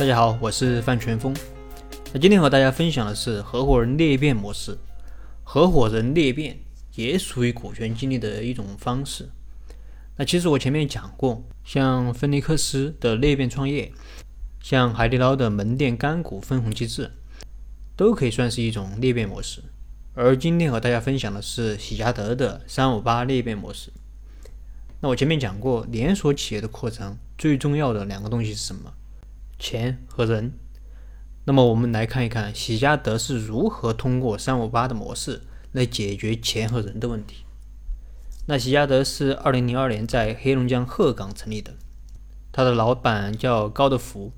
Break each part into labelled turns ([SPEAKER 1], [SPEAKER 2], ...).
[SPEAKER 1] 大家好，我是范全峰。那今天和大家分享的是合伙人裂变模式。合伙人裂变也属于股权激励的一种方式。那其实我前面讲过，像芬尼克斯的裂变创业，像海底捞的门店干股分红机制，都可以算是一种裂变模式。而今天和大家分享的是喜家德的三五八裂变模式。那我前面讲过，连锁企业的扩张最重要的两个东西是什么？钱和人。那么我们来看一看喜家德是如何通过三五八的模式来解决钱和人的问题。那喜家德是二零零二年在黑龙江鹤岗成立的，他的老板叫高德福。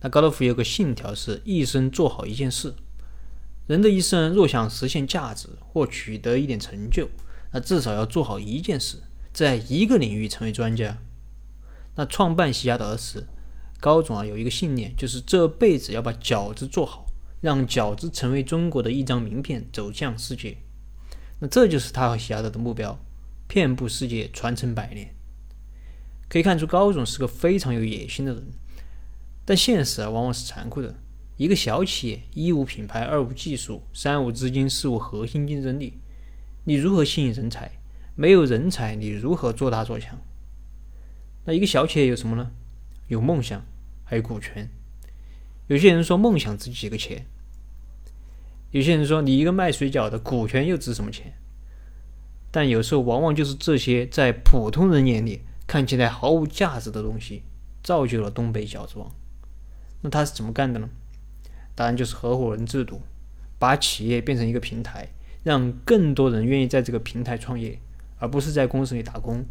[SPEAKER 1] 那高德福有个信条是一生做好一件事。人的一生若想实现价值或取得一点成就，那至少要做好一件事。在一个领域成为专家。那创办喜家德时，高总啊有一个信念，就是这辈子要把饺子做好，让饺子成为中国的一张名片，走向世界。那这就是他和喜家德的目标，遍布世界，传承百年。可以看出，高总是个非常有野心的人。但现实啊，往往是残酷的。一个小企业，一无品牌，二无技术，三无资金，四无核心竞争力，你如何吸引人才？没有人才，你如何做大做强？那一个小企业有什么呢？有梦想，还有股权。有些人说梦想值几个钱，有些人说你一个卖水饺的股权又值什么钱？但有时候往往就是这些在普通人眼里看起来毫无价值的东西，造就了东北饺子王。那他是怎么干的呢？答案就是合伙人制度，把企业变成一个平台，让更多人愿意在这个平台创业。而不是在公司里打工，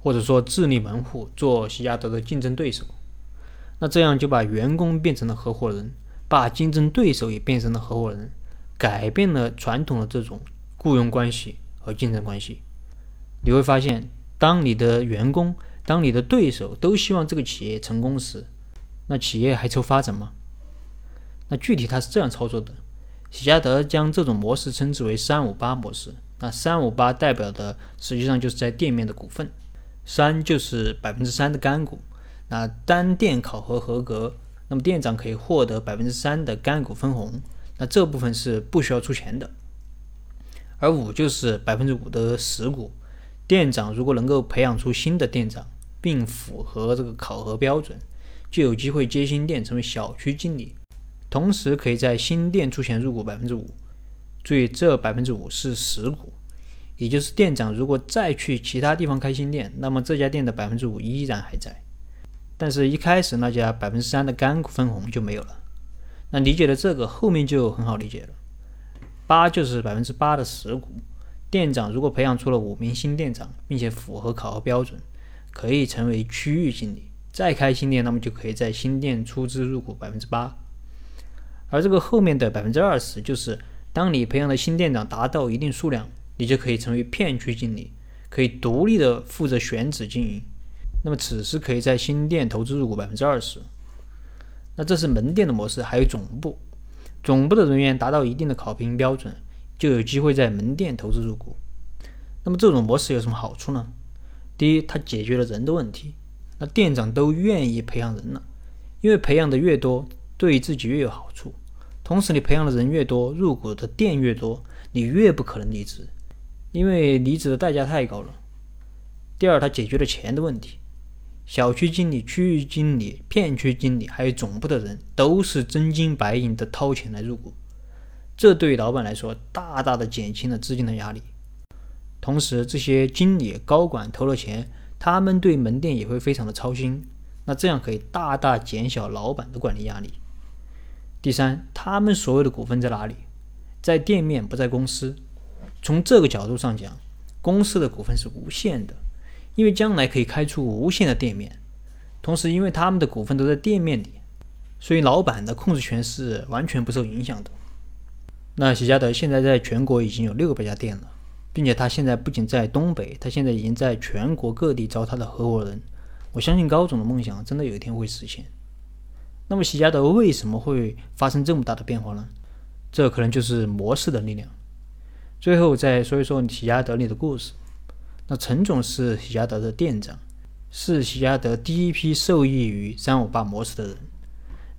[SPEAKER 1] 或者说自立门户做喜家德的竞争对手，那这样就把员工变成了合伙人，把竞争对手也变成了合伙人，改变了传统的这种雇佣关系和竞争关系。你会发现，当你的员工、当你的对手都希望这个企业成功时，那企业还愁发展吗？那具体他是这样操作的：喜家德将这种模式称之为“三五八模式”。那三五八代表的实际上就是在店面的股份，三就是百分之三的干股。那单店考核合格，那么店长可以获得百分之三的干股分红，那这部分是不需要出钱的。而五就是百分之五的实股，店长如果能够培养出新的店长，并符合这个考核标准，就有机会接新店成为小区经理，同时可以在新店出钱入股百分之五。注意，这百分之五是实股，也就是店长如果再去其他地方开新店，那么这家店的百分之五依然还在，但是一开始那家百分之三的干股分红就没有了。那理解了这个，后面就很好理解了。八就是百分之八的实股，店长如果培养出了五名新店长，并且符合考核标准，可以成为区域经理，再开新店，那么就可以在新店出资入股百分之八。而这个后面的百分之二十就是。当你培养的新店长达到一定数量，你就可以成为片区经理，可以独立的负责选址经营。那么此时可以在新店投资入股百分之二十。那这是门店的模式，还有总部，总部的人员达到一定的考评标准，就有机会在门店投资入股。那么这种模式有什么好处呢？第一，它解决了人的问题，那店长都愿意培养人了，因为培养的越多，对自己越有好处。同时，你培养的人越多，入股的店越多，你越不可能离职，因为离职的代价太高了。第二，它解决了钱的问题，小区经理、区域经理、片区经理，还有总部的人，都是真金白银的掏钱来入股，这对于老板来说，大大的减轻了资金的压力。同时，这些经理、高管投了钱，他们对门店也会非常的操心，那这样可以大大减小老板的管理压力。第三，他们所有的股份在哪里？在店面，不在公司。从这个角度上讲，公司的股份是无限的，因为将来可以开出无限的店面。同时，因为他们的股份都在店面里，所以老板的控制权是完全不受影响的。那喜家德现在在全国已经有六百家店了，并且他现在不仅在东北，他现在已经在全国各地招他的合伙人。我相信高总的梦想真的有一天会实现。那么喜家德为什么会发生这么大的变化呢？这可能就是模式的力量。最后再说一说喜家德里的故事。那陈总是喜家德的店长，是喜家德第一批受益于三五八模式的人。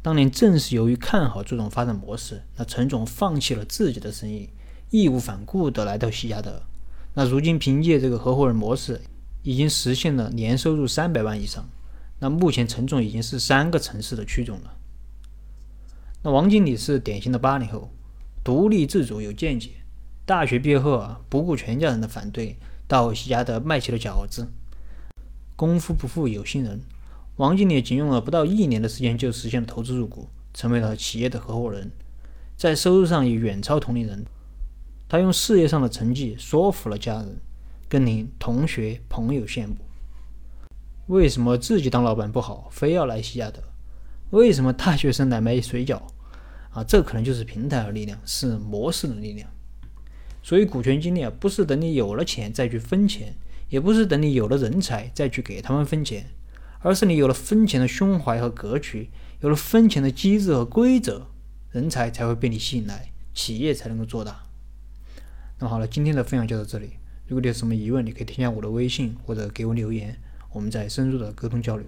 [SPEAKER 1] 当年正是由于看好这种发展模式，那陈总放弃了自己的生意，义无反顾地来到喜家德。那如今凭借这个合伙人模式，已经实现了年收入三百万以上。那目前陈总已经是三个城市的区总了。那王经理是典型的八零后，独立自主有见解。大学毕业后啊，不顾全家人的反对，到喜家德卖起了饺子。功夫不负有心人。王经理仅用了不到一年的时间就实现了投资入股，成为了企业的合伙人，在收入上也远超同龄人。他用事业上的成绩说服了家人，更令同学朋友羡慕。为什么自己当老板不好，非要来西亚德？为什么大学生来卖水饺？啊，这可能就是平台的力量，是模式的力量。所以股权激励啊，不是等你有了钱再去分钱，也不是等你有了人才再去给他们分钱。而是你有了分钱的胸怀和格局，有了分钱的机制和规则，人才才会被你吸引来，企业才能够做大。那么好了，今天的分享就到这里。如果你有什么疑问，你可以添加我的微信或者给我留言，我们再深入的沟通交流。